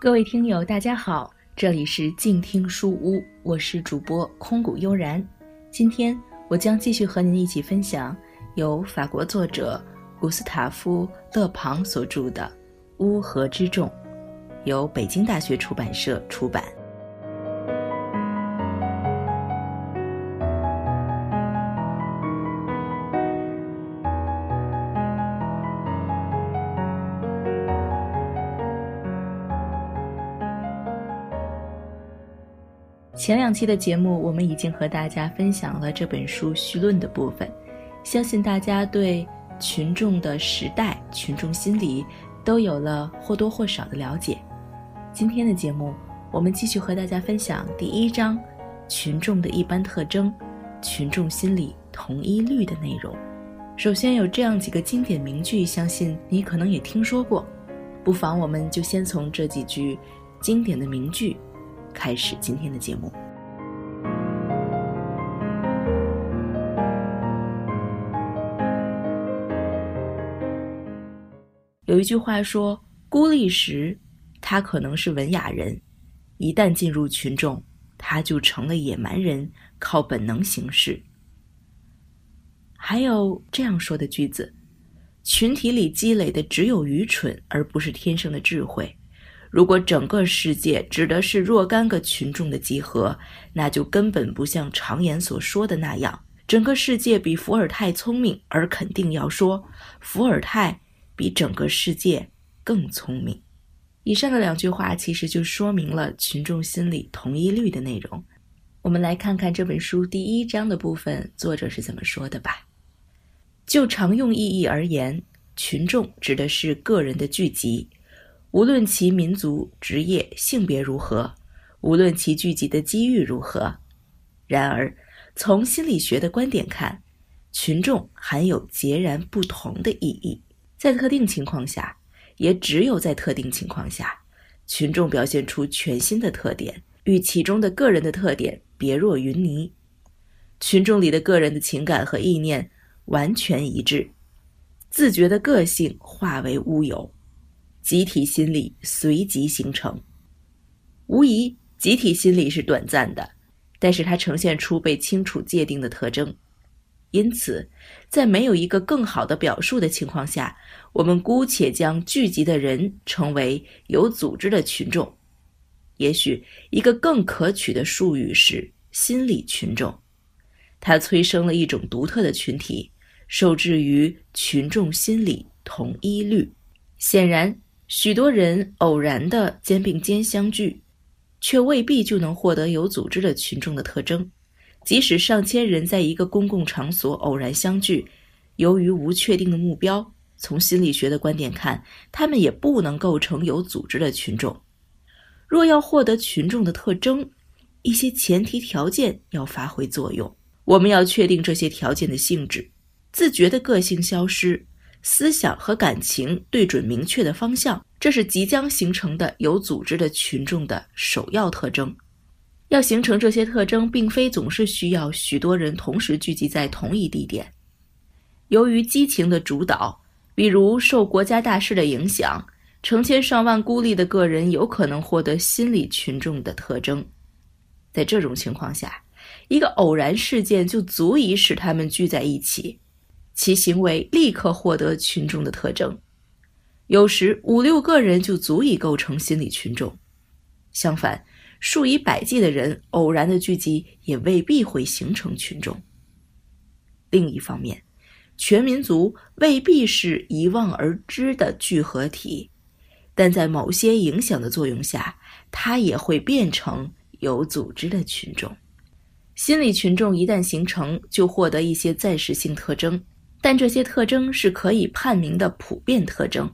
各位听友，大家好，这里是静听书屋，我是主播空谷悠然。今天我将继续和您一起分享由法国作者古斯塔夫·勒庞所著的《乌合之众》，由北京大学出版社出版。前两期的节目，我们已经和大家分享了这本书序论的部分，相信大家对群众的时代、群众心理都有了或多或少的了解。今天的节目，我们继续和大家分享第一章“群众的一般特征”、“群众心理同一律”的内容。首先有这样几个经典名句，相信你可能也听说过，不妨我们就先从这几句经典的名句。开始今天的节目。有一句话说：“孤立时，他可能是文雅人；一旦进入群众，他就成了野蛮人，靠本能行事。”还有这样说的句子：“群体里积累的只有愚蠢，而不是天生的智慧。”如果整个世界指的是若干个群众的集合，那就根本不像常言所说的那样，整个世界比伏尔泰聪明，而肯定要说伏尔泰比整个世界更聪明。以上的两句话其实就说明了群众心理同一律的内容。我们来看看这本书第一章的部分，作者是怎么说的吧。就常用意义而言，群众指的是个人的聚集。无论其民族、职业、性别如何，无论其聚集的机遇如何，然而，从心理学的观点看，群众含有截然不同的意义。在特定情况下，也只有在特定情况下，群众表现出全新的特点，与其中的个人的特点别若云泥。群众里的个人的情感和意念完全一致，自觉的个性化为乌有。集体心理随即形成，无疑，集体心理是短暂的，但是它呈现出被清楚界定的特征。因此，在没有一个更好的表述的情况下，我们姑且将聚集的人称为有组织的群众。也许一个更可取的术语是心理群众，它催生了一种独特的群体，受制于群众心理同一律。显然。许多人偶然的肩并肩相聚，却未必就能获得有组织的群众的特征。即使上千人在一个公共场所偶然相聚，由于无确定的目标，从心理学的观点看，他们也不能构成有组织的群众。若要获得群众的特征，一些前提条件要发挥作用。我们要确定这些条件的性质：自觉的个性消失。思想和感情对准明确的方向，这是即将形成的有组织的群众的首要特征。要形成这些特征，并非总是需要许多人同时聚集在同一地点。由于激情的主导，比如受国家大事的影响，成千上万孤立的个人有可能获得心理群众的特征。在这种情况下，一个偶然事件就足以使他们聚在一起。其行为立刻获得群众的特征，有时五六个人就足以构成心理群众。相反，数以百计的人偶然的聚集也未必会形成群众。另一方面，全民族未必是一望而知的聚合体，但在某些影响的作用下，它也会变成有组织的群众。心理群众一旦形成，就获得一些暂时性特征。但这些特征是可以判明的普遍特征。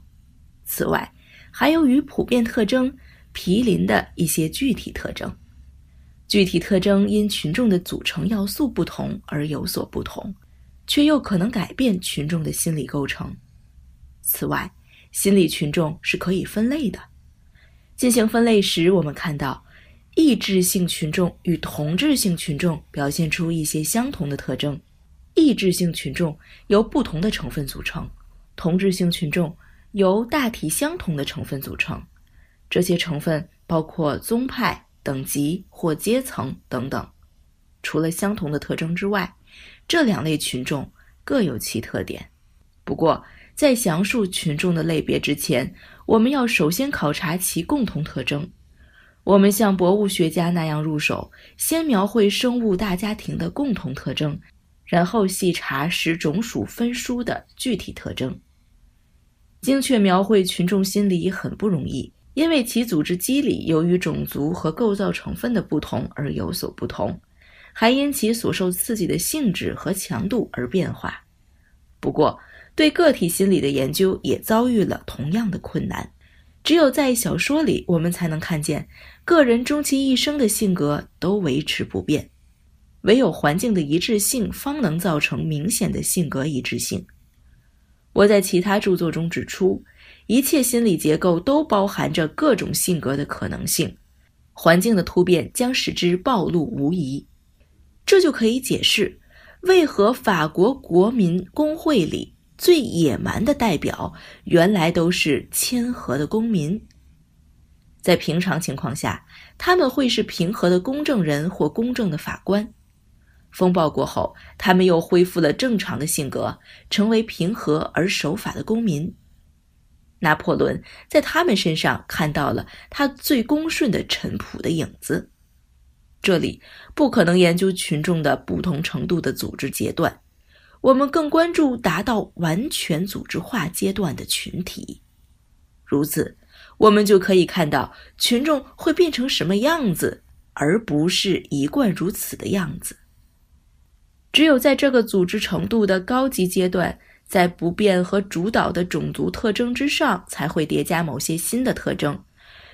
此外，还有与普遍特征毗邻的一些具体特征。具体特征因群众的组成要素不同而有所不同，却又可能改变群众的心理构成。此外，心理群众是可以分类的。进行分类时，我们看到，抑制性群众与同质性群众表现出一些相同的特征。抑制性群众由不同的成分组成，同质性群众由大体相同的成分组成。这些成分包括宗派、等级或阶层等等。除了相同的特征之外，这两类群众各有其特点。不过，在详述群众的类别之前，我们要首先考察其共同特征。我们像博物学家那样入手，先描绘生物大家庭的共同特征，然后细查使种属分殊的具体特征。精确描绘群众心理很不容易，因为其组织机理由于种族和构造成分的不同而有所不同，还因其所受刺激的性质和强度而变化。不过，对个体心理的研究也遭遇了同样的困难。只有在小说里，我们才能看见个人终其一生的性格都维持不变，唯有环境的一致性方能造成明显的性格一致性。我在其他著作中指出，一切心理结构都包含着各种性格的可能性，环境的突变将使之暴露无遗。这就可以解释为何法国国民工会里。最野蛮的代表原来都是谦和的公民。在平常情况下，他们会是平和的公证人或公正的法官。风暴过后，他们又恢复了正常的性格，成为平和而守法的公民。拿破仑在他们身上看到了他最恭顺的臣仆的影子。这里不可能研究群众的不同程度的组织阶段。我们更关注达到完全组织化阶段的群体，如此，我们就可以看到群众会变成什么样子，而不是一贯如此的样子。只有在这个组织程度的高级阶段，在不变和主导的种族特征之上，才会叠加某些新的特征。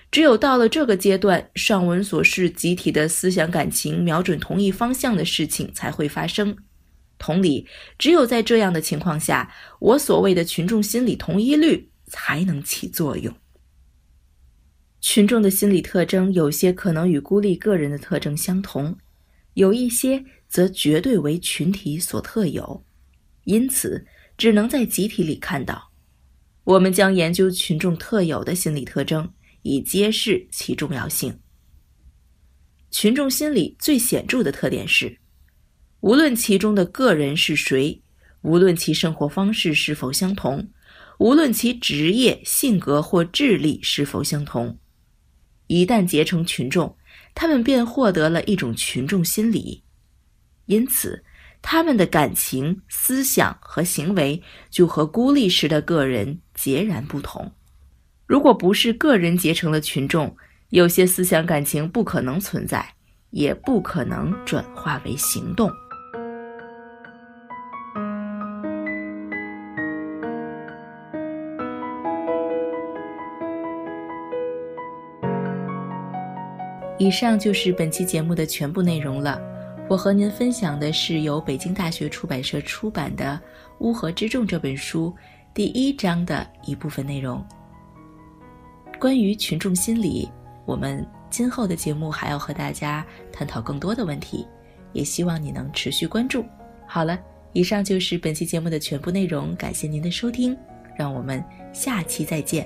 只有到了这个阶段，上文所示集体的思想感情瞄准同一方向的事情才会发生。同理，只有在这样的情况下，我所谓的群众心理同一律才能起作用。群众的心理特征有些可能与孤立个人的特征相同，有一些则绝对为群体所特有，因此只能在集体里看到。我们将研究群众特有的心理特征，以揭示其重要性。群众心理最显著的特点是。无论其中的个人是谁，无论其生活方式是否相同，无论其职业、性格或智力是否相同，一旦结成群众，他们便获得了一种群众心理，因此，他们的感情、思想和行为就和孤立时的个人截然不同。如果不是个人结成了群众，有些思想感情不可能存在，也不可能转化为行动。以上就是本期节目的全部内容了。我和您分享的是由北京大学出版社出版的《乌合之众》这本书第一章的一部分内容。关于群众心理，我们今后的节目还要和大家探讨更多的问题，也希望你能持续关注。好了，以上就是本期节目的全部内容，感谢您的收听，让我们下期再见。